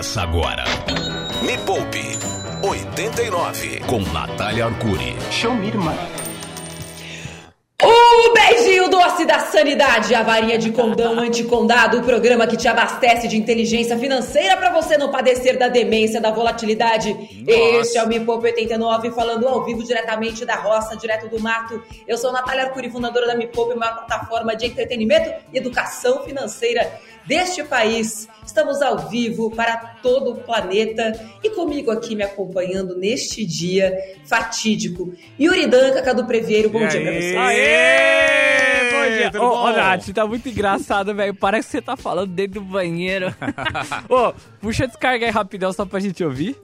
Começa agora. Me Poupe 89 com Natália Arcuri. Show me, irmã. O beijinho doce da sanidade, a varinha de condão anticondado, o programa que te abastece de inteligência financeira para você não padecer da demência, da volatilidade. Este é o Me Poupe 89, falando ao vivo diretamente da roça, direto do mato. Eu sou Natália Arcuri, fundadora da Me Poupe, uma plataforma de entretenimento e educação financeira deste país. Estamos ao vivo para todo o planeta e comigo aqui me acompanhando neste dia fatídico. Yuri Danca, Cadu Previeiro, bom E dia pra aí? você. Aê! Bom dia. Tudo ô, Nath, tá muito engraçado, velho. Parece que você tá falando dentro do banheiro. Ô, puxa a descarga aí rapidão só pra gente ouvir.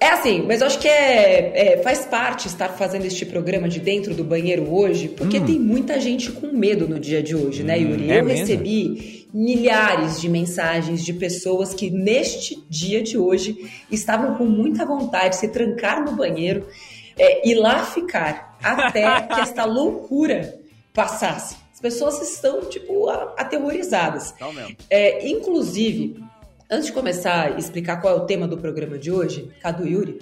É assim, mas eu acho que é, é, faz parte estar fazendo este programa de dentro do banheiro hoje, porque tem muita gente com medo no dia de hoje, né, Yuri? é eu mesmo? recebi milhares de mensagens de pessoas que neste dia de hoje estavam com muita vontade de se trancar no banheiro é, e lá ficar até que esta loucura passasse. As pessoas estão, tipo, aterrorizadas. Então mesmo. É, inclusive, antes de começar a explicar qual é o tema do programa de hoje, Cadu Yuri,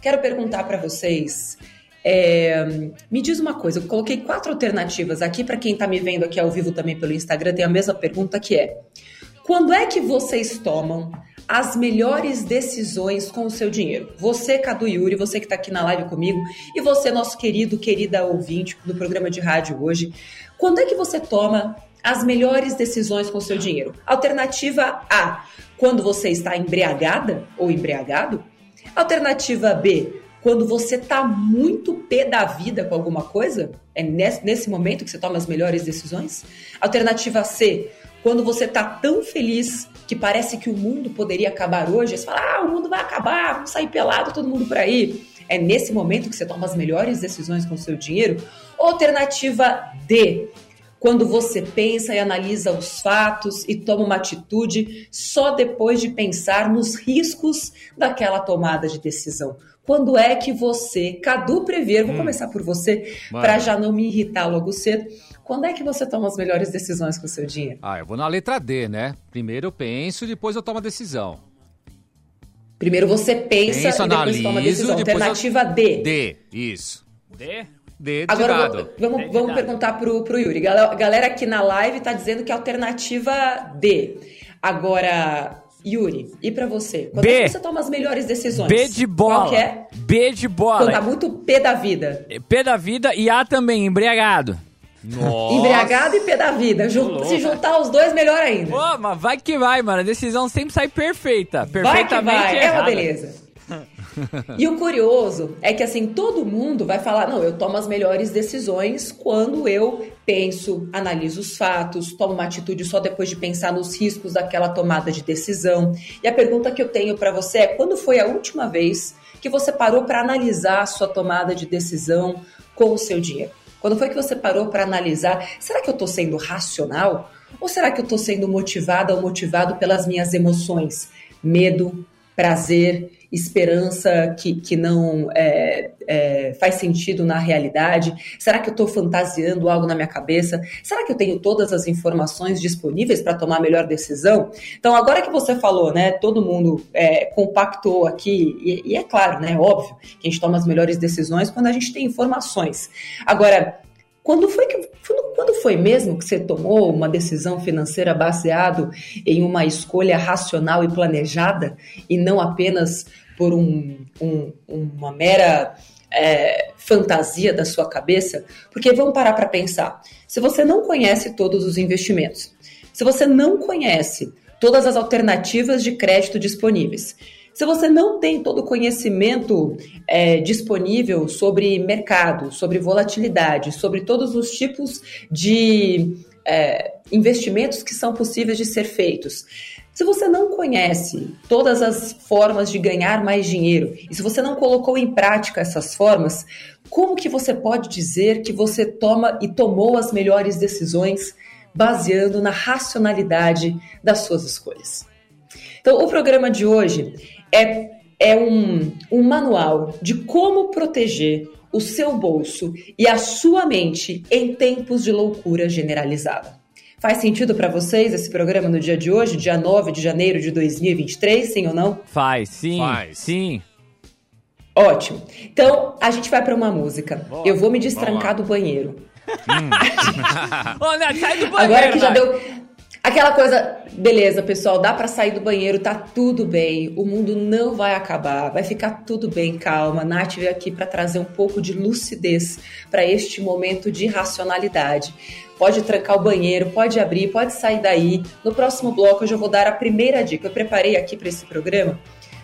quero perguntar para vocês. É, me diz uma coisa, eu coloquei quatro alternativas aqui para quem tá me vendo aqui ao vivo também pelo Instagram, tem a mesma pergunta que é: quando é que vocês tomam as melhores decisões com o seu dinheiro? Você, Cadu Yuri, você que tá aqui na live comigo, e você, nosso querido, querida ouvinte do programa de rádio hoje, quando é que você toma as melhores decisões com o seu dinheiro? Alternativa A, quando você está embriagada ou embriagado. Alternativa B, quando você tá muito pé da vida com alguma coisa, é nesse, momento que você toma as melhores decisões. Alternativa C, quando você tá tão feliz que parece que o mundo poderia acabar hoje, você fala, ah, o mundo vai acabar, vamos sair pelado todo mundo por aí. É nesse momento que você toma as melhores decisões com o seu dinheiro. Alternativa D, quando você pensa e analisa os fatos e toma uma atitude só depois de pensar nos riscos daquela tomada de decisão. Quando é que você, Cadu Prever, vou começar por você, para já não me irritar logo cedo. Quando é que você toma as melhores decisões com o seu dinheiro? Ah, eu vou na letra D, né? Primeiro eu penso, depois eu tomo a decisão. Primeiro você pensa Penso, e depois toma a analiso, decisão. depois eu- Alternativa D. D, isso. D? D de Agora dado. vamos, vamos, D de vamos dado. perguntar pro, pro Yuri. Gal- Galera aqui na live tá dizendo que é alternativa D. Agora, Yuri, e pra você? Quando B. é que você toma as melhores decisões? B de bola. Qual que é? B de Quando tá bola. muito pé da vida. P da vida e A também, embriagado. Nossa. Embriagado e pé da vida. Jun- se juntar os dois, melhor ainda. Pô, mas vai que vai, mano. A decisão sempre sai perfeita. Vai que Perfeitamente vai, é uma beleza. E o curioso é que assim, todo mundo vai falar, não, eu tomo as melhores decisões quando eu penso, analiso os fatos, tomo uma atitude só depois de pensar nos riscos daquela tomada de decisão. E a pergunta que eu tenho pra você é, quando foi a última vez que você parou para analisar a sua tomada de decisão com o seu dinheiro? Quando foi que você parou para analisar, será que eu tô sendo racional? Ou será que eu tô sendo motivada ou motivado pelas minhas emoções? Medo, prazer, esperança que, que não é, é, faz sentido na realidade? Será que eu estou fantasiando algo na minha cabeça? Será que eu tenho todas as informações disponíveis para tomar a melhor decisão? Então, agora que você falou, né, todo mundo é, compactou aqui, e, e é claro, né, óbvio, que a gente toma as melhores decisões quando a gente tem informações. Agora, quando foi que quando, foi mesmo que você tomou uma decisão financeira baseado em uma escolha racional e planejada e não apenas por um, um- uma mera é, fantasia da sua cabeça? Porque vamos parar para pensar. Se você não conhece todos os investimentos, se você não conhece todas as alternativas de crédito disponíveis, se você não tem todo o conhecimento é, disponível sobre mercado, sobre volatilidade, sobre todos os tipos de é, investimentos que são possíveis de ser feitos. Se você não conhece todas as formas de ganhar mais dinheiro e se você não colocou em prática essas formas, como que você pode dizer que você toma e tomou as melhores decisões baseando na racionalidade das suas escolhas? Então, o programa de hoje é, é um, um manual de como proteger o seu bolso e a sua mente em tempos de loucura generalizada. Faz sentido para vocês esse programa no dia de hoje, dia 9 de janeiro de 2023, sim ou não? Faz, sim. Faz. Sim. Ótimo. Então, a gente vai para uma música. Eu vou me destrancar do banheiro. Ô, Nath, sai do banheiro, Agora que já deu aquela coisa, beleza, pessoal, dá pra sair do banheiro, tá tudo bem. O mundo não vai acabar, vai ficar tudo bem, calma. Nath veio aqui pra trazer um pouco de lucidez pra este momento de racionalidade. Pode trancar o banheiro, pode abrir, pode sair daí. No próximo bloco eu já vou dar a primeira dica. Eu preparei aqui para esse programa.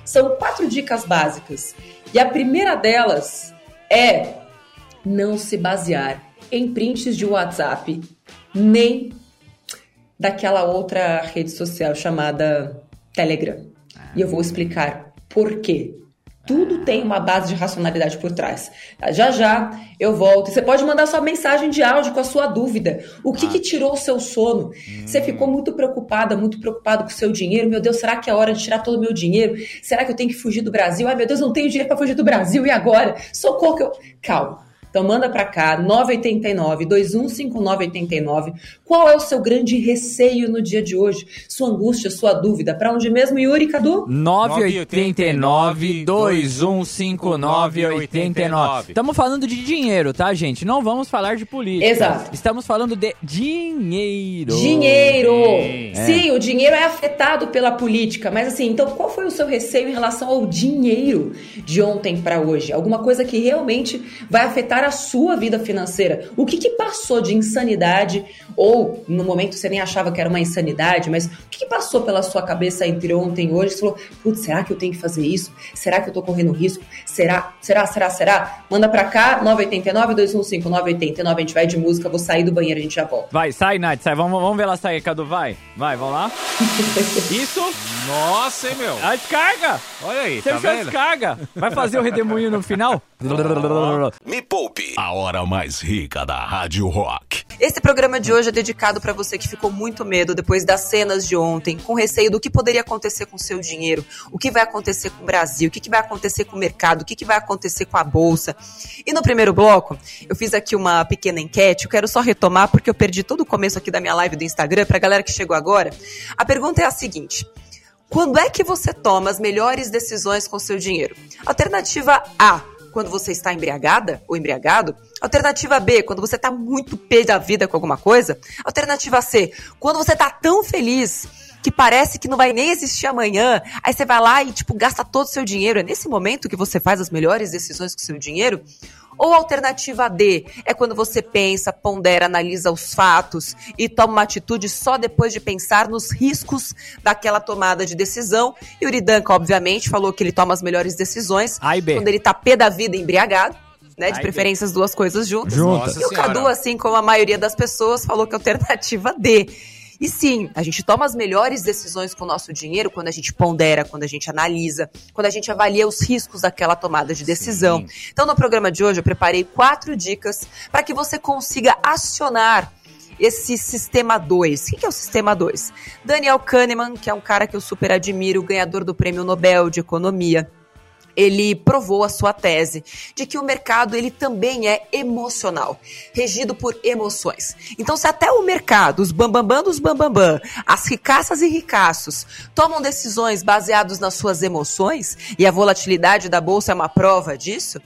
São quatro dicas básicas. E a primeira delas é não se basear em prints de WhatsApp, nem daquela outra rede social chamada Telegram. E eu vou explicar por quê. Tudo tem uma base de racionalidade por trás. Já já eu volto. Você pode mandar sua mensagem de áudio com a sua dúvida. O que, que tirou o seu sono? Você ficou muito preocupada, muito preocupado com o seu dinheiro. Meu Deus, será que é hora de tirar todo o meu dinheiro? Será que eu tenho que fugir do Brasil? Ai, meu Deus, não tenho dinheiro para fugir do Brasil. E agora? Socorro que eu. Calma. Então manda para cá, 989 215989. Qual é o seu grande receio no dia de hoje? Sua angústia, sua dúvida? Para onde mesmo, Yuri, Cadu? 989 2159 89. Estamos falando de dinheiro, tá, gente? Não vamos falar de política. Exato. Estamos falando de dinheiro. Dinheiro! Sim. Sim, o dinheiro é afetado pela política, mas assim, então qual foi o seu receio em relação ao dinheiro de ontem para hoje? Alguma coisa que realmente vai afetar a sua vida financeira? O que, que passou de insanidade ou no momento você nem achava que era uma insanidade, mas o que, que passou pela sua cabeça entre ontem e hoje? Você falou, putz, será que eu tenho que fazer isso? Será que eu tô correndo risco? Será? Será? Será? Será? Manda pra cá, 989 215 989, a gente vai de música, vou sair do banheiro, a gente já volta. Vai, sai, Nath, sai. Vamos, vamos ver ela sair, Cadu, vai. Vai, vamos lá. Isso. Nossa, hein, meu? A descarga. Olha aí, Você tá vendo? descarga. Vai fazer o redemoinho no final? Me Poupe, a hora mais rica da Rádio Rock. Esse programa de hoje é dedicado para você que ficou muito medo depois das cenas de ontem, com receio do que poderia acontecer com o seu dinheiro, o que vai acontecer com o Brasil, o que, que vai acontecer com o mercado, o que, que vai acontecer com a bolsa. E no primeiro bloco, eu fiz aqui uma pequena enquete, eu quero só retomar porque eu perdi todo o começo aqui da minha live do Instagram, pra galera que chegou agora. A pergunta é a seguinte. Quando é que você toma as melhores decisões com seu dinheiro? Alternativa A, quando você está embriagada ou embriagado. Alternativa B, quando você está muito pé da vida com alguma coisa. Alternativa C, quando você está tão feliz que parece que não vai nem existir amanhã. Aí você vai lá e, tipo, gasta todo o seu dinheiro. É nesse momento que você faz as melhores decisões com o seu dinheiro? Ou a alternativa D é quando você pensa, pondera, analisa os fatos e toma uma atitude só depois de pensar nos riscos daquela tomada de decisão. E o Uridanka, obviamente, falou que ele toma as melhores decisões A B. quando ele tá pé da vida embriagado, né? De A B. preferência as duas coisas juntas. Juntas. E o Cadu, assim como a maioria das pessoas, falou que a alternativa D. E sim, a gente toma as melhores decisões com o nosso dinheiro quando a gente pondera, quando a gente analisa, quando a gente avalia os riscos daquela tomada de decisão. Então, no programa de hoje, eu preparei quatro dicas para que você consiga acionar esse sistema 2. O que que é o sistema 2? Daniel Kahneman, que é um cara que eu super admiro, ganhador do Prêmio Nobel de Economia, ele provou a sua tese de que o mercado ele também é emocional, regido por emoções. Então, se até o mercado, os bambambam dos bambambam, as ricaças e ricaços tomam decisões baseadas nas suas emoções, e a volatilidade da bolsa é uma prova disso,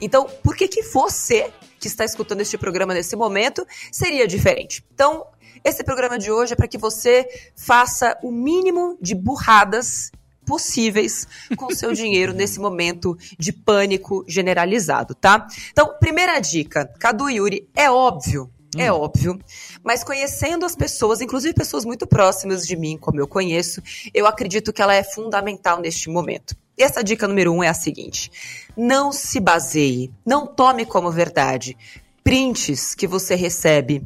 então por que que você que está escutando este programa nesse momento seria diferente? Então, esse programa de hoje é para que você faça o mínimo de burradas possíveis com seu dinheiro nesse momento de pânico generalizado, tá? Então, primeira dica, Cadu e Yuri, é óbvio, é óbvio, mas conhecendo as pessoas, inclusive pessoas muito próximas de mim, como eu conheço, eu acredito que ela é fundamental neste momento. E essa dica número um é a seguinte: não se baseie, não tome como verdade prints que você recebe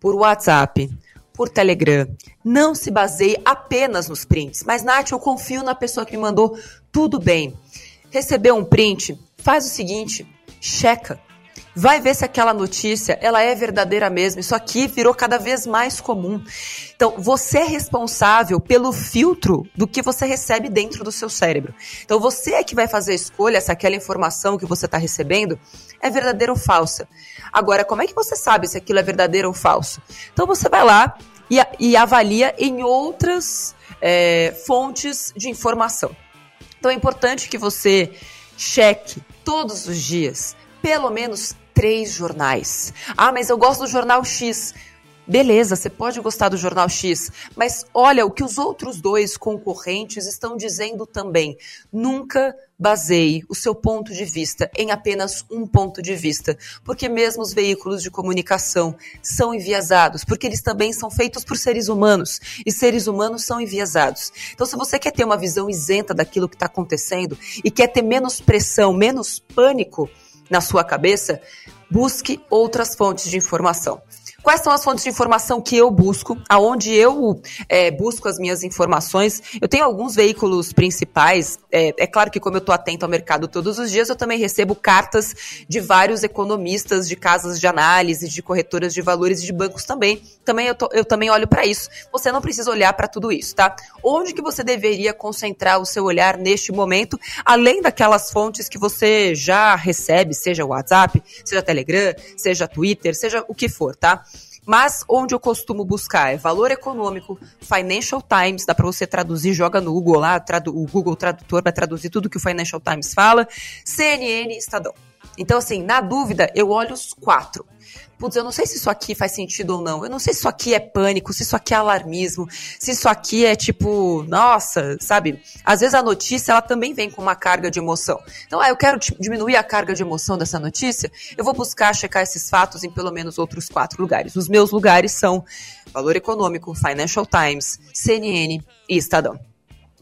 por WhatsApp, por Telegram. Não se baseie apenas nos prints. Mas, Nath, eu confio na pessoa que me mandou. Tudo bem. Recebeu um print? Faz o seguinte: checa. Vai ver se aquela notícia ela é verdadeira mesmo. Isso aqui virou cada vez mais comum. Então, você é responsável pelo filtro do que você recebe dentro do seu cérebro. Então, você é que vai fazer a escolha se aquela informação que você está recebendo é verdadeira ou falsa. Agora, como é que você sabe se aquilo é verdadeiro ou falso? Então, você vai lá, e, e avalia em outras é, fontes de informação. Então é importante que você cheque todos os dias pelo menos três jornais. Ah, mas eu gosto do jornal X. Beleza, você pode gostar do Jornal X, mas olha o que os outros dois concorrentes estão dizendo também. Nunca baseie o seu ponto de vista em apenas um ponto de vista, porque mesmo os veículos de comunicação são enviesados, porque eles também são feitos por seres humanos e seres humanos são enviesados. Então, se você quer ter uma visão isenta daquilo que está acontecendo e quer ter menos pressão, menos pânico na sua cabeça, busque outras fontes de informação. Quais são as fontes de informação que eu busco? Aonde eu é, busco as minhas informações? Eu tenho alguns veículos principais. É, é claro que, como eu estou atento ao mercado todos os dias, eu também recebo cartas de vários economistas, de casas de análise, de corretoras de valores e de bancos também. Também eu, tô, eu também olho para isso. Você não precisa olhar para tudo isso, tá? Onde que você deveria concentrar o seu olhar neste momento, além daquelas fontes que você já recebe, seja WhatsApp, seja Telegram, seja Twitter, seja o que for, tá? Mas onde eu costumo buscar é valor econômico, Financial Times, dá para você traduzir, joga no Google lá, o Google Tradutor vai traduzir tudo que o Financial Times fala, CNN, Estadão. Então, assim, na dúvida, eu olho os quatro putz, eu não sei se isso aqui faz sentido ou não. Eu não sei se isso aqui é pânico, se isso aqui é alarmismo, se isso aqui é tipo, nossa, sabe? Às vezes a notícia ela também vem com uma carga de emoção. Então, ah, eu quero diminuir a carga de emoção dessa notícia, eu vou buscar checar esses fatos em pelo menos outros quatro lugares. Os meus lugares são Valor Econômico, Financial Times, CNN e Estadão.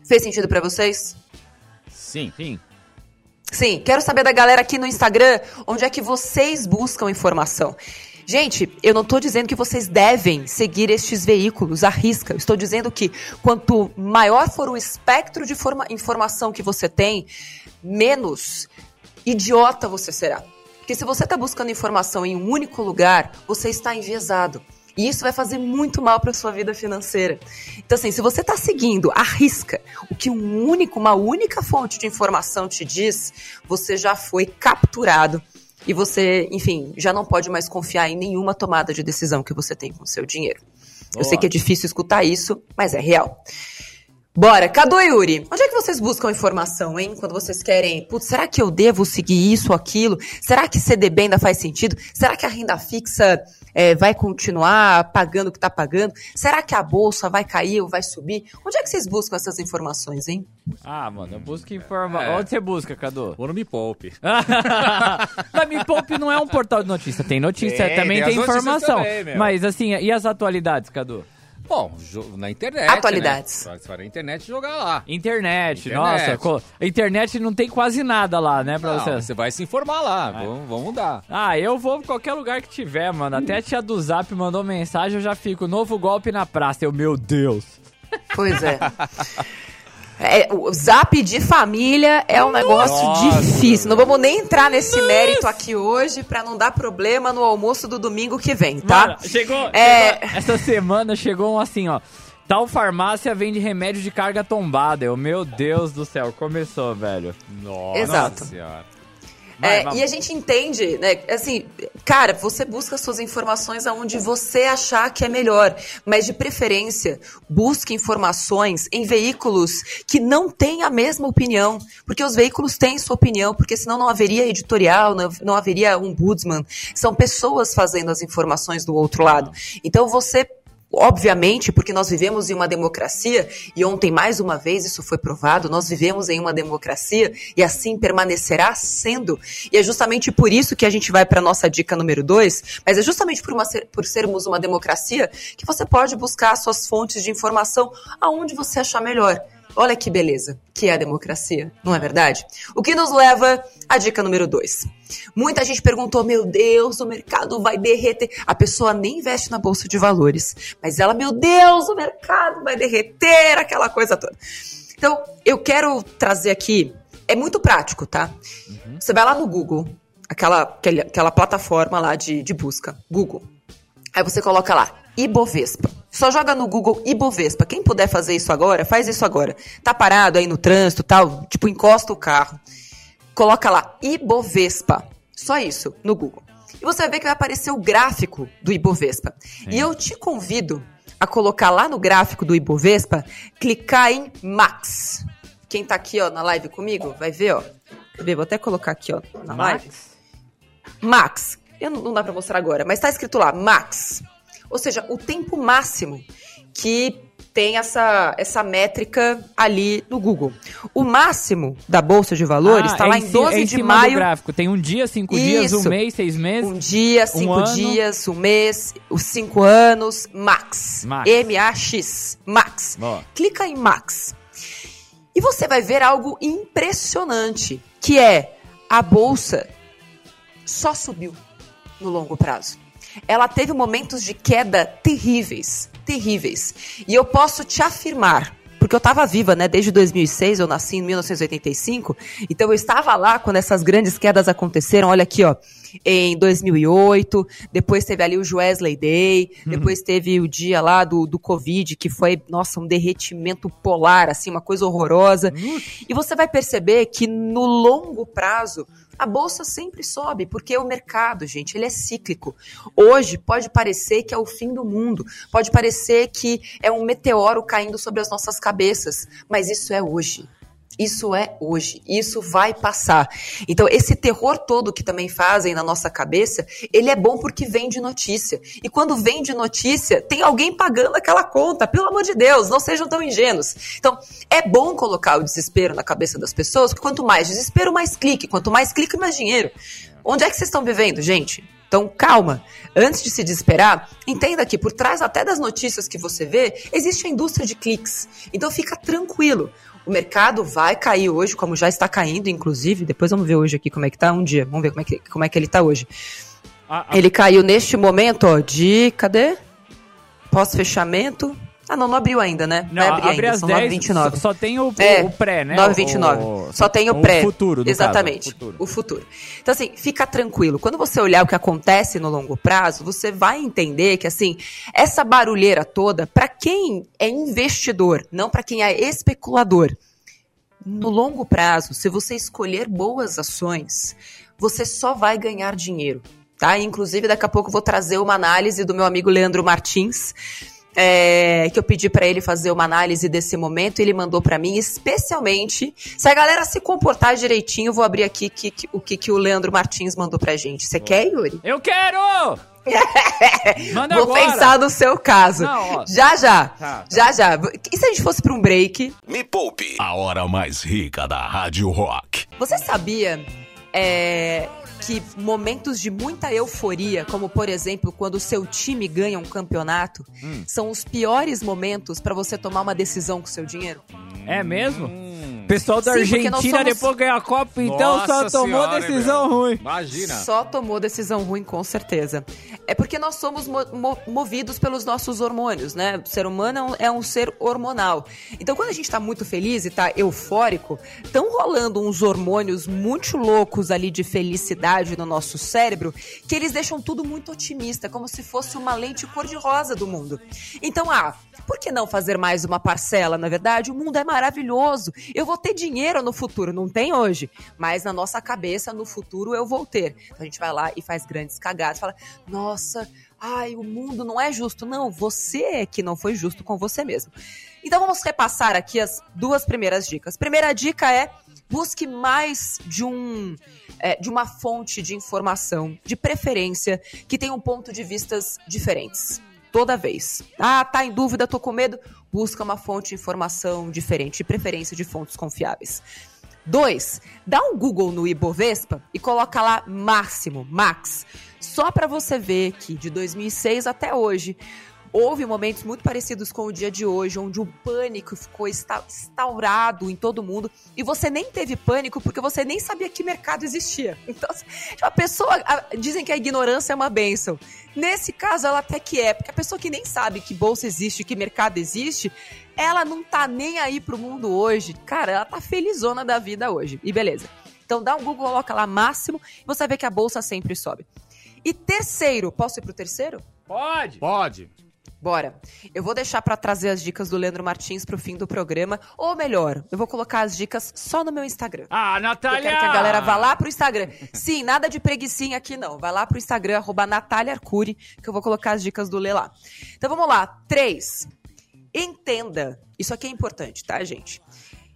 Fez sentido para vocês? Sim, sim. Sim, quero saber da galera aqui no Instagram onde é que vocês buscam informação. Gente, eu não estou dizendo que vocês devem seguir estes veículos à risca. Estou dizendo que quanto maior for o espectro de informação que você tem, menos idiota você será. Porque se você está buscando informação em um único lugar, você está enviesado. E isso vai fazer muito mal para sua vida financeira. Então, assim, se você está seguindo a risca o que um único, uma única fonte de informação te diz, você já foi capturado e você, enfim, já não pode mais confiar em nenhuma tomada de decisão que você tem com o seu dinheiro. Eu sei que é difícil escutar isso, mas é real. Bora, Cadu e Yuri, onde é que vocês buscam informação, hein? Quando vocês querem, putz, será que eu devo seguir isso ou aquilo? Será que CDB ainda faz sentido? Será que a renda fixa é, vai continuar pagando o que está pagando? Será que a bolsa vai cair ou vai subir? Onde é que vocês buscam essas informações, hein? Ah, mano, eu busco informação. É. Onde você busca, Cadu? Ou no Me Poupe. Mas Me Poupe não é um portal de notícia. Tem notícia, tem, também tem, tem informação. Também, Mas assim, e as atualidades, Cadu? Bom, na internet. Atualidades. Né? Para na internet jogar lá. Internet, internet. nossa. Internet não tem quase nada lá, né, pra não, você. Você vai se informar lá. É. Vamos, vamos dar. Ah, eu vou pra qualquer lugar que tiver, mano. Até a tia do Zap mandou mensagem, eu já fico. Novo golpe na praça. Eu, meu Deus. Pois é. É, o zap de família é um negócio Nossa, difícil. Não vamos nem entrar nesse Nossa. mérito aqui hoje para não dar problema no almoço do domingo que vem, tá? Mano, chegou, é... chegou, Essa semana chegou um assim, ó. Tal farmácia vende remédio de carga tombada. Eu, meu Deus do céu, começou, velho. Nossa Exato. Senhora. Vai, é, e a gente entende, né? Assim, cara, você busca suas informações aonde você achar que é melhor, mas de preferência, busque informações em veículos que não têm a mesma opinião, porque os veículos têm sua opinião, porque senão não haveria editorial, não, não haveria um budsman. São pessoas fazendo as informações do outro lado. Então você Obviamente, porque nós vivemos em uma democracia, e ontem, mais uma vez, isso foi provado, nós vivemos em uma democracia e assim permanecerá sendo. E é justamente por isso que a gente vai para a nossa dica número dois, mas é justamente por, uma, por sermos uma democracia que você pode buscar suas fontes de informação aonde você achar melhor. Olha que beleza que é a democracia, não é verdade? O que nos leva à dica número dois. Muita gente perguntou: meu Deus, o mercado vai derreter. A pessoa nem investe na bolsa de valores, mas ela, meu Deus, o mercado vai derreter, aquela coisa toda. Então, eu quero trazer aqui. É muito prático, tá? Uhum. Você vai lá no Google, aquela, aquela, aquela plataforma lá de, de busca, Google. Aí você coloca lá, Ibovespa. Só joga no Google Ibovespa. Quem puder fazer isso agora, faz isso agora. Tá parado aí no trânsito, tal, tipo encosta o carro. Coloca lá Ibovespa. Só isso no Google. E você vai ver que vai aparecer o gráfico do Ibovespa. Sim. E eu te convido a colocar lá no gráfico do Ibovespa, clicar em Max. Quem tá aqui, ó, na live comigo, vai ver, ó. Vou até colocar aqui, ó, na live. Max. Max. Eu não, não dá pra mostrar agora, mas tá escrito lá, Max. Ou seja, o tempo máximo que tem essa, essa métrica ali no Google. O máximo da Bolsa de Valores Ah, está é lá em em ci- 12 é em de maio. gráfico. Tem um dia, cinco dias, um Isso. mês, seis meses. Um dia, cinco ano. dias, um mês, os cinco anos, Max. Max. M-A-X. Max. Clica em Max. E você vai ver algo impressionante, que é a bolsa só subiu no longo prazo. Ela teve momentos de queda terríveis, terríveis. E eu posso te afirmar, porque eu estava viva, né, desde 2006, eu nasci em 1985, então eu estava lá quando essas grandes quedas aconteceram. Olha aqui, ó, em 2008, depois teve ali o Wesley Day, depois teve o dia lá do, do Covid, que foi, nossa, um derretimento polar, assim, uma coisa horrorosa. E você vai perceber que no longo prazo, a bolsa sempre sobe, porque o mercado, gente, ele é cíclico. Hoje pode parecer que é o fim do mundo, pode parecer que é um meteoro caindo sobre as nossas cabeças, mas isso é hoje. Isso é hoje, isso vai passar. Então, esse terror todo que também fazem na nossa cabeça, ele é bom porque vem de notícia. E quando vem de notícia, tem alguém pagando aquela conta, pelo amor de Deus, não sejam tão ingênuos. Então, é bom colocar o desespero na cabeça das pessoas, porque quanto mais desespero, mais clique. Quanto mais clique, mais dinheiro. Onde é que vocês estão vivendo, gente? Então, calma. Antes de se desesperar, entenda que por trás até das notícias que você vê, existe a indústria de cliques. Então, fica tranquilo. O mercado vai cair hoje, como já está caindo, inclusive. Depois vamos ver hoje aqui como é que tá um dia. Vamos ver como é que, como é, que ele tá hoje. Ele caiu neste momento, ó, de. Cadê? Pós-fechamento. Ah, não, não abriu ainda, né? Não, Vai abrir abre ainda, às são 10, 9h29. só, só tem o, É, o pré, né? 9,29. O- Só tem o pré. futuro, no Exatamente. caso, o futuro. o futuro. Então, assim, fica tranquilo. Quando você olhar o que acontece no longo prazo, você vai entender que, assim, essa barulheira toda, para quem é investidor, não para quem é especulador, no longo prazo, se você escolher boas ações, você só vai ganhar dinheiro. Tá? Inclusive, daqui a pouco eu vou trazer uma análise do meu amigo Leandro Martins, é, que eu pedi para ele fazer uma análise desse momento, e ele mandou para mim especialmente. Se a galera se comportar direitinho, eu vou abrir aqui que- que- o que, que o Leandro Martins mandou pra gente. Você quer, Yuri? Eu quero! Manda Vou agora! pensar no seu caso. Não, ó. Já, já. Tá, tá. Já, já. E se a gente fosse pra um break? Me Poupe, a hora mais rica da Rádio Rock. Você sabia é, que momentos de muita euforia, como por exemplo quando o seu time ganha um campeonato, Hum. são os piores momentos pra você tomar uma decisão com o seu dinheiro? É mesmo? Pessoal da Sim, porque nós Argentina somos- depois ganhou a Copa, então só Nossa tomou senhora, decisão meu. ruim. Imagina. Só tomou decisão ruim, com certeza. É porque nós somos mo- mo- movidos pelos nossos hormônios, né? O ser humano é um, é um ser hormonal. Então, quando a gente tá muito feliz e tá eufórico, estão rolando uns hormônios muito loucos ali de felicidade no nosso cérebro, que eles deixam tudo muito otimista, como se fosse uma lente cor-de-rosa do mundo. Então, ah, por que não fazer mais uma parcela? Na verdade, o mundo é maravilhoso. Eu vou ter dinheiro no futuro, não tem hoje, mas na nossa cabeça, no futuro, eu vou ter. Então a gente vai lá e faz grandes cagadas, fala: nossa, ai, o mundo não é justo. Não, você é que não foi justo com você mesmo. Então vamos repassar aqui as duas primeiras dicas. Primeira dica é busque mais de um é, de uma fonte de informação, de preferência, que tenha um ponto de vistas diferentes. Toda vez. Ah, tá em dúvida, tô com medo. Busca uma fonte de informação diferente, de preferência de fontes confiáveis. Dois, dá um Google no Ibovespa e coloca lá máximo, max, só para você ver que de 2006 até hoje houve momentos muito parecidos com o dia de hoje, onde o pânico ficou instaurado em todo mundo e você nem teve pânico porque você nem sabia que mercado existia. Então, a pessoa a- dizem que a ignorância é uma benção. Nesse caso, ela até que é, porque a pessoa que nem sabe que bolsa existe, que mercado existe, ela não tá nem aí pro mundo hoje. Cara, ela tá felizona da vida hoje. E beleza. Então dá um Google, coloca lá máximo e você vai ver que a bolsa sempre sobe. E terceiro, posso ir pro terceiro? Pode! Pode. Bora. Eu vou deixar para trazer as dicas do Leandro Martins pro fim do programa. Ou melhor, eu vou colocar as dicas só no meu Instagram. Ah, Natália! Eu quero que a galera vá lá pro Instagram. Sim, nada de preguiçinha aqui não. Vai lá pro Instagram, arroba Natália Arcuri, que eu vou colocar as dicas do Lê lá. Então vamos lá. Três. Entenda. Isso aqui é importante, tá, gente?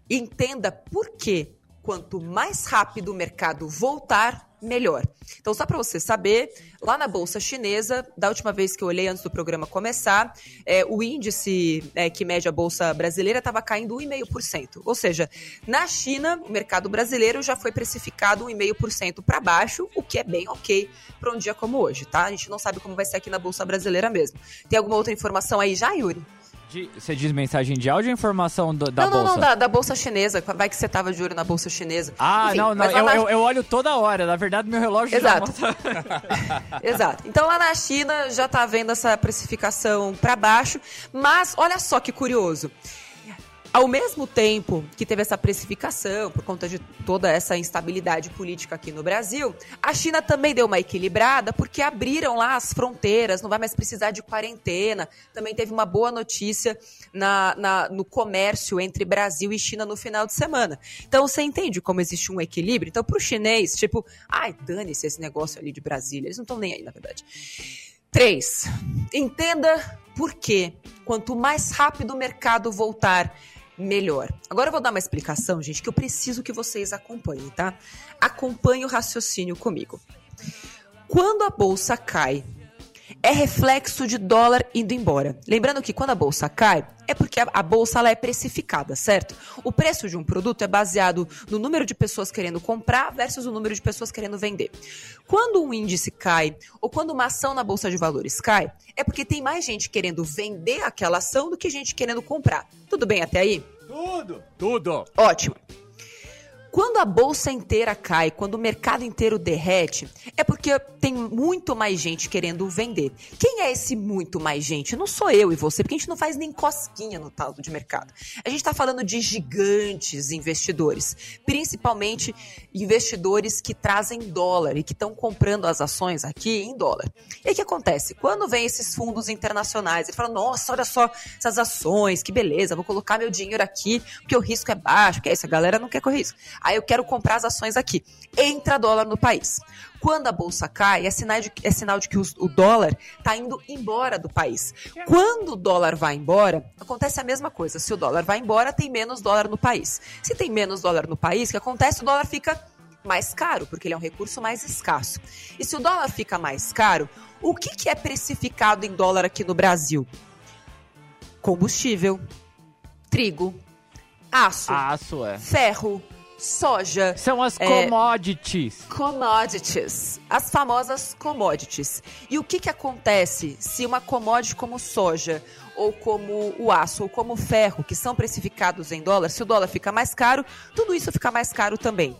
Entenda por que quanto mais rápido o mercado voltar, melhor. Então, só para você saber, lá na Bolsa Chinesa, da última vez que eu olhei antes do programa começar, é, o índice é, que mede a Bolsa Brasileira estava caindo 1,5%. Ou seja, na China, o mercado brasileiro já foi precificado 1,5% para baixo, o que é bem ok para um dia como hoje, tá? A gente não sabe como vai ser aqui na Bolsa Brasileira mesmo. Tem alguma outra informação aí já, Yuri? De, você diz mensagem de áudio ou informação do, da não, bolsa? Não, não, da, da, bolsa chinesa. Vai que você tava de olho na bolsa chinesa. Ah, Enfim, não, não. Eu, na... eu, eu, olho toda hora. Na verdade, meu relógio Exato. já Exato. Então lá na China já tá vendo essa precificação para baixo. Mas olha só que curioso. Ao mesmo tempo que teve essa precificação, por conta de toda essa instabilidade política aqui no Brasil, a China também deu uma equilibrada porque abriram lá as fronteiras, não vai mais precisar de quarentena. Também teve uma boa notícia na, na, no comércio entre Brasil e China no final de semana. Então você entende como existe um equilíbrio? Então, para o chinês, tipo, ai, dane-se esse negócio ali de Brasília. Eles não estão nem aí, na verdade. Três, entenda por quê. Quanto mais rápido o mercado voltar melhor. Agora eu vou dar uma explicação, gente, que eu preciso que vocês acompanhem, tá? Acompanhe o raciocínio comigo. Quando a bolsa cai, é reflexo de dólar indo embora. Lembrando que quando a bolsa cai, é porque a, bolsa ela é precificada, certo? O preço de um produto é baseado no número de pessoas querendo comprar versus o número de pessoas querendo vender. Quando um índice cai ou quando uma ação na bolsa de valores cai, é porque tem mais gente querendo vender aquela ação do que gente querendo comprar. Tudo bem até aí? Tudo. Tudo. Ótimo. Quando a bolsa inteira cai, quando o mercado inteiro derrete, é porque tem muito mais gente querendo vender. Quem é esse muito mais gente? Não sou eu e você, porque a gente não faz nem cosquinha no tal de mercado. A gente está falando de gigantes investidores, principalmente investidores que trazem dólar e que estão comprando as ações aqui em dólar. E o que acontece? Quando vem esses fundos internacionais, ele fala: nossa, olha só essas ações, que beleza, vou colocar meu dinheiro aqui, porque o risco é baixo, que é isso, a galera não quer correr risco. Aí eu quero comprar as ações aqui. Entra dólar no país. Quando a bolsa cai, é sinal de, é sinal de que o, o dólar está indo embora do país. Quando o dólar vai embora, acontece a mesma coisa. Se o dólar vai embora, tem menos dólar no país. Se tem menos dólar no país, o que acontece? O dólar fica mais caro, porque ele é um recurso mais escasso. E se o dólar fica mais caro, o que, que é precificado em dólar aqui no Brasil? Combustível, trigo, aço, aço é. ferro, soja. São as é, commodities. Commodities. As famosas commodities. E o que, que acontece se uma commodity como soja, ou como o aço, ou como o ferro, que são precificados em dólar, se o dólar fica mais caro, tudo isso fica mais caro também.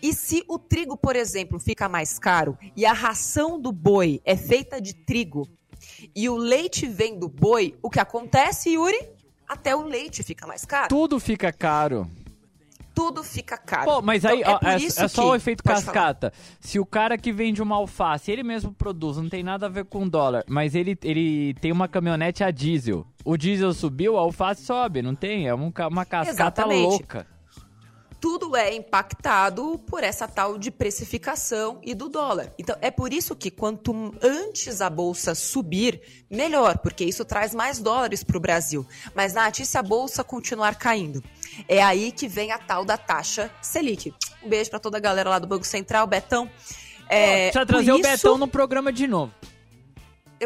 E se o trigo, por exemplo, fica mais caro e a ração do boi é feita de trigo e o leite vem do boi, o que acontece, Yuri? Até o leite fica mais caro. Tudo fica caro tudo fica caro. Pô, mas aí então, é, é, é, só o efeito cascata. Falar. Se o cara que vende uma alface, ele mesmo produz, não tem nada a ver com dólar, mas ele, ele tem uma caminhonete a diesel. O diesel subiu, a alface sobe, não tem? É uma, uma cascata Exatamente. louca tudo é impactado por essa tal de precificação e do dólar. Então, é por isso que quanto antes a bolsa subir, melhor, porque isso traz mais dólares para o Brasil. Mas, Nath, e se a bolsa continuar caindo? É aí que vem a tal da taxa Selic. Um beijo para toda a galera lá do Banco Central, Betão. É, Precisa trazer isso... o Betão no programa de novo.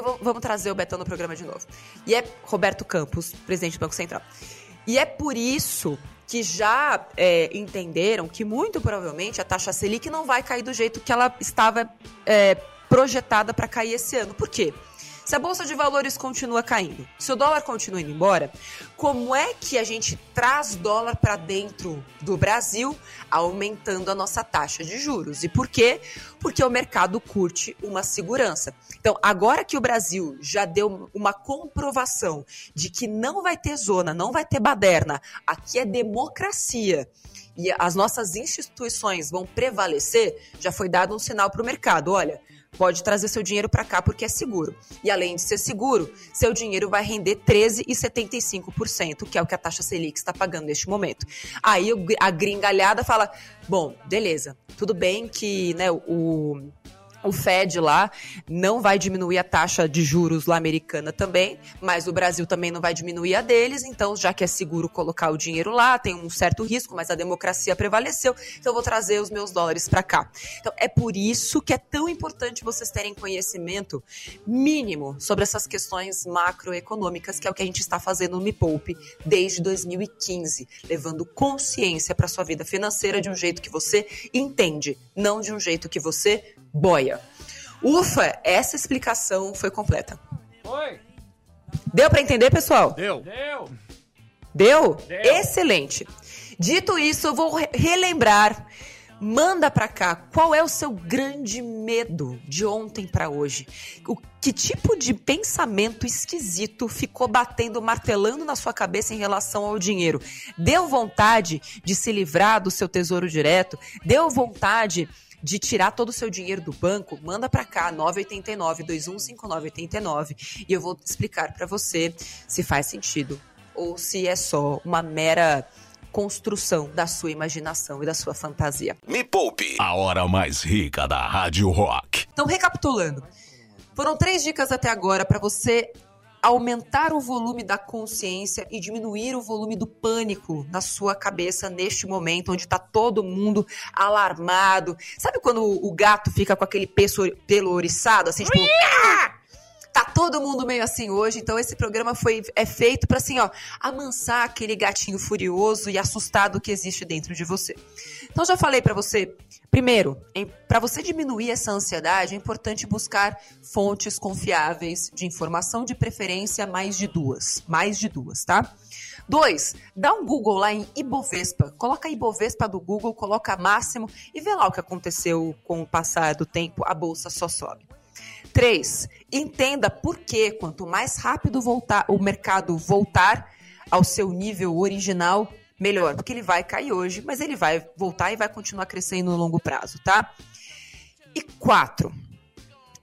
Vou, vamos trazer o Betão no programa de novo. E é Roberto Campos, presidente do Banco Central. E é por isso que já é, entenderam que muito provavelmente a taxa Selic não vai cair do jeito que ela estava é, projetada para cair esse ano. Por quê? Se a bolsa de valores continua caindo, se o dólar continua indo embora, como é que a gente traz dólar para dentro do Brasil, aumentando a nossa taxa de juros? E por quê? Porque o mercado curte uma segurança. Então, agora que o Brasil já deu uma comprovação de que não vai ter zona, não vai ter baderna, aqui é democracia e as nossas instituições vão prevalecer, já foi dado um sinal para o mercado. Olha, pode trazer seu dinheiro para cá porque é seguro. E além de ser seguro, seu dinheiro vai render 13,75%, que é o que a taxa Selic está pagando neste momento. Aí a gringalhada fala: bom, beleza, tudo bem que né, o o Fed lá não vai diminuir a taxa de juros lá americana também, mas o Brasil também não vai diminuir a deles, então já que é seguro colocar o dinheiro lá, tem um certo risco, mas a democracia prevaleceu, então eu vou trazer os meus dólares para cá. Então é por isso que é tão importante vocês terem conhecimento mínimo sobre essas questões macroeconômicas, que é o que a gente está fazendo no Me Poupe desde 2015, levando consciência para sua vida financeira de um jeito que você entende, não de um jeito que você boia. Ufa, essa explicação foi completa. Foi. Deu para entender, pessoal? Deu. Deu. Deu? Deu? Excelente. Dito isso, eu vou relembrar. Manda para cá qual é o seu grande medo de ontem para hoje. O que tipo de pensamento esquisito ficou batendo, martelando na sua cabeça em relação ao dinheiro? Deu vontade de se livrar do seu tesouro direto? Deu vontade de tirar todo o seu dinheiro do banco, manda para cá 989 215989 e eu vou explicar para você se faz sentido ou se é só uma mera construção da sua imaginação e da sua fantasia. Me poupe, a hora mais rica da Rádio Rock. Então, recapitulando, foram três dicas até agora para você aumentar o volume da consciência e diminuir o volume do pânico na sua cabeça neste momento onde está todo mundo alarmado. Sabe quando o gato fica com aquele pelo oriçado, assim, tipo. Tá todo mundo meio assim hoje, então esse programa foi é feito para assim, ó, amansar aquele gatinho furioso e assustado que existe dentro de você. Então já falei para você, primeiro, para você diminuir essa ansiedade, é importante buscar fontes confiáveis de informação de preferência mais de duas, mais de duas, tá? Dois, dá um Google lá em Ibovespa. Coloca Ibovespa do Google, coloca máximo e vê lá o que aconteceu com o passar do tempo, a bolsa só sobe. Três, entenda por que quanto mais rápido voltar o mercado voltar ao seu nível original, melhor. Porque ele vai cair hoje, mas ele vai voltar e vai continuar crescendo no longo prazo, tá? E quatro,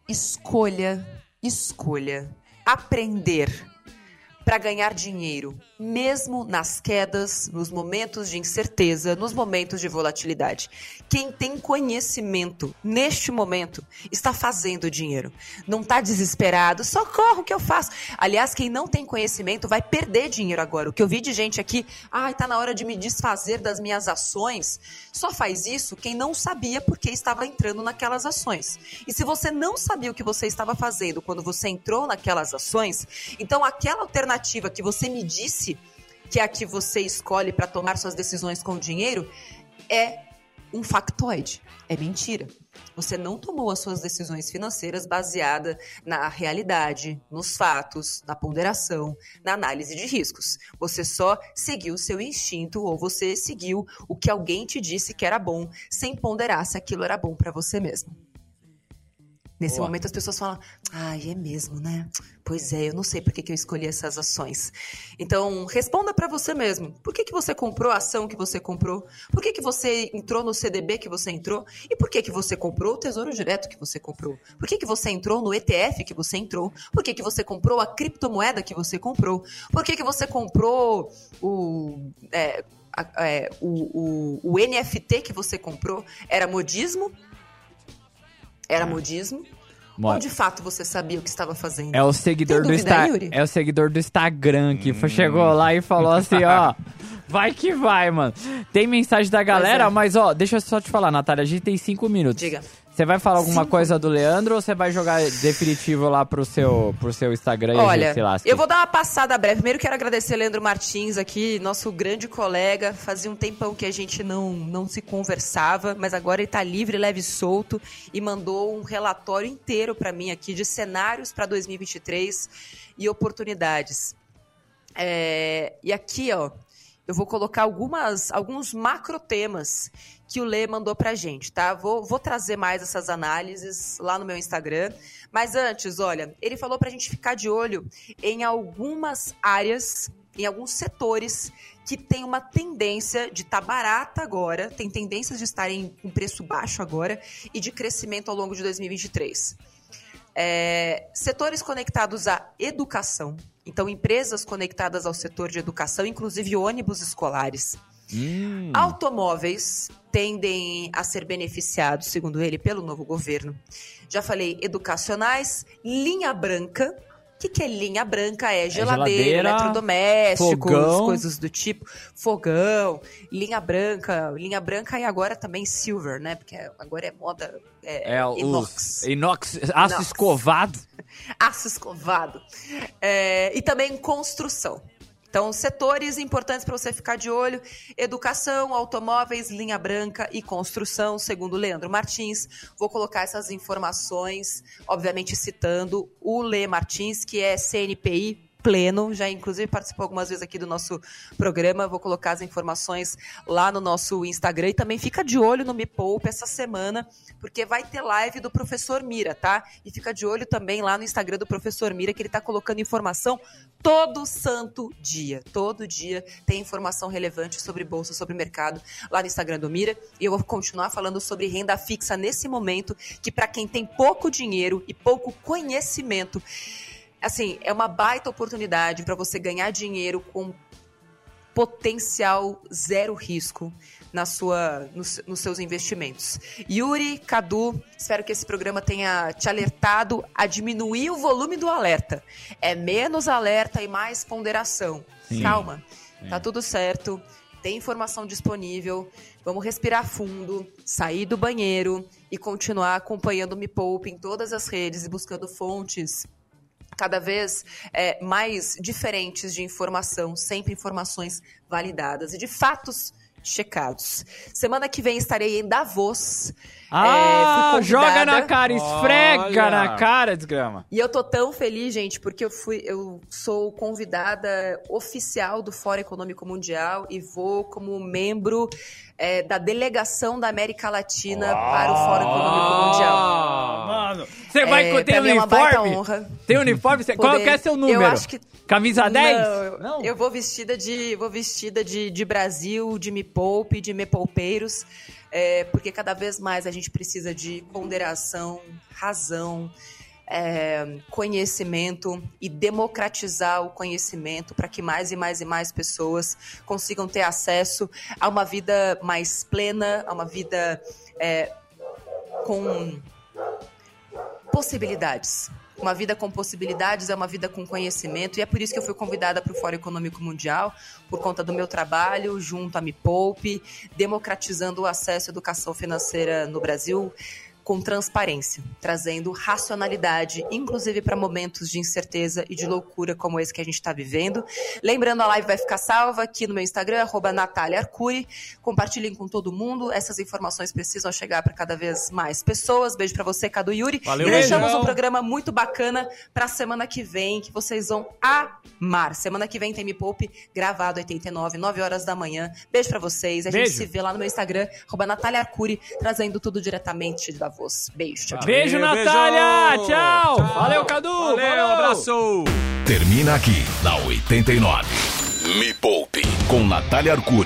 escolha, escolha aprender para ganhar dinheiro, mesmo nas quedas, nos momentos de incerteza, nos momentos de volatilidade. Quem tem conhecimento neste momento está fazendo dinheiro. Não está desesperado, socorro, o que eu faço? Aliás, quem não tem conhecimento vai perder dinheiro agora. O que eu vi de gente aqui, ai, ah, tá na hora de me desfazer das minhas ações. Só faz isso quem não sabia porque estava entrando naquelas ações. E se você não sabia o que você estava fazendo quando você entrou naquelas ações, então aquela alternativa que você me disse que é a que você escolhe para tomar suas decisões com o dinheiro é um factoide. É mentira. Você não tomou as suas decisões financeiras baseada na realidade, nos fatos, na ponderação, na análise de riscos. Você só seguiu seu instinto ou você seguiu o que alguém te disse que era bom, sem ponderar se aquilo era bom para você mesmo. Nesse Boa. momento as pessoas falam, ai, é mesmo, né? Pois é, eu não sei por que, que eu escolhi essas ações. Então, responda para você mesmo. Por que, que você comprou a ação que você comprou? Por que, que você entrou no CDB que você entrou? E por que, que você comprou o Tesouro Direto que você comprou? Por que, que você entrou no ETF que você entrou? Por que, que você comprou a criptomoeda que você comprou? Por que, que você comprou o... É, é, o, o, o NFT que você comprou? Era modismo? Era é. modismo? Ou de fato você sabia o que estava fazendo? É o seguidor do Instagram. É o seguidor do Instagram que hum. chegou lá e falou assim, ó. Vai que vai, mano. Tem mensagem da galera, é. mas ó, deixa eu só te falar, Natália, a gente tem cinco minutos. Diga. Você vai falar alguma coisa do Leandro ou você vai jogar definitivo lá pro seu, pro seu Instagram Olha, eu vou dar uma passada breve. Primeiro quero agradecer Leandro Martins aqui, nosso grande colega. Fazia um tempão que a gente não, não se conversava, mas agora ele tá livre, leve e solto e mandou um relatório inteiro para mim aqui de cenários para 2023 e oportunidades. É, e aqui, ó, eu vou colocar algumas, alguns macro temas que o Lê mandou pra gente, tá? Vou, vou trazer mais essas análises lá no meu Instagram. Mas antes, olha, ele falou pra gente ficar de olho em algumas áreas, em alguns setores que tem uma tendência de estar tá barata agora, tem tendências de estarem com preço baixo agora e de crescimento ao longo de 2023. É, setores conectados à educação, então empresas conectadas ao setor de educação, inclusive ônibus escolares. Hum. Automóveis tendem a ser beneficiados, segundo ele, pelo novo governo. Já falei, educacionais, linha branca, o que, que é linha branca? É geladeira, é geladeira eletrodomésticos, fogão. coisas do tipo. Fogão, linha branca. Linha branca e agora também silver, né? Porque agora é moda é, é inox. inox, aço inox. escovado. Aço escovado. É, e também construção. Então, setores importantes para você ficar de olho: educação, automóveis, linha branca e construção, segundo Leandro Martins. Vou colocar essas informações, obviamente citando o Lê Martins, que é CNPI pleno, já inclusive participou algumas vezes aqui do nosso programa. Vou colocar as informações lá no nosso Instagram e também fica de olho no Me Poupe essa semana, porque vai ter live do professor Mira, tá? E fica de olho também lá no Instagram do professor Mira, que ele tá colocando informação todo santo dia. Todo dia tem informação relevante sobre bolsa, sobre mercado lá no Instagram do Mira. E eu vou continuar falando sobre renda fixa nesse momento, que para quem tem pouco dinheiro e pouco conhecimento, assim, é uma baita oportunidade para você ganhar dinheiro com potencial zero risco na sua, nos, nos, seus investimentos. Yuri, Cadu, espero que esse programa tenha te alertado a diminuir o volume do alerta. É menos alerta e mais ponderação. Sim. Calma, Sim. tá tudo certo. Tem informação disponível. Vamos respirar fundo, sair do banheiro e continuar acompanhando o Me Poupe em todas as redes e buscando fontes cada vez é, mais diferentes de informação, sempre informações validadas e de fatos checados. Semana que vem estarei em Davos. Ah, é, joga na cara, esfrega Olha. na cara, desgrama. E eu tô tão feliz, gente, porque eu fui, eu sou convidada oficial do Fórum Econômico Mundial e vou como membro é, da delegação da América Latina oh, para o Fórum Econômico Mundial. Mano, você vai é, ter um uniforme? Tem uniforme? Poder, Qual que é seu número? Eu acho que Camisa 10? Não, eu, Não. eu vou vestida de vou vestida de, de Brasil, de Me Poupe, de Me Poupeiros, é, porque cada vez mais a gente precisa de ponderação, razão, é, conhecimento e democratizar o conhecimento para que mais e mais e mais pessoas consigam ter acesso a uma vida mais plena, a uma vida é, com possibilidades. Uma vida com possibilidades é uma vida com conhecimento, e é por isso que eu fui convidada para o Fórum Econômico Mundial, por conta do meu trabalho junto a Me Poupe, democratizando o acesso à educação financeira no Brasil com transparência, trazendo racionalidade, inclusive para momentos de incerteza e de loucura como esse que a gente está vivendo. Lembrando, a live vai ficar salva aqui no meu Instagram, arroba Natália Arcuri. Compartilhem com todo mundo. Essas informações precisam chegar para cada vez mais pessoas. Beijo para você, Cadu Yuri. Valeu, e deixamos um programa muito bacana para a semana que vem, que vocês vão amar. Semana que vem tem Me Poupe, gravado 89, 9 horas da manhã. Beijo para vocês. A Beijo. gente se vê lá no meu Instagram, arroba Natália Arcuri, trazendo tudo diretamente da Beijo, tchau, tchau. Beijo, Natália! Beijo. Tchau. tchau! Valeu, Cadu! Valeu, Valeu, abraço! Termina aqui, na 89. Me Poupe, com Natália Arcuri.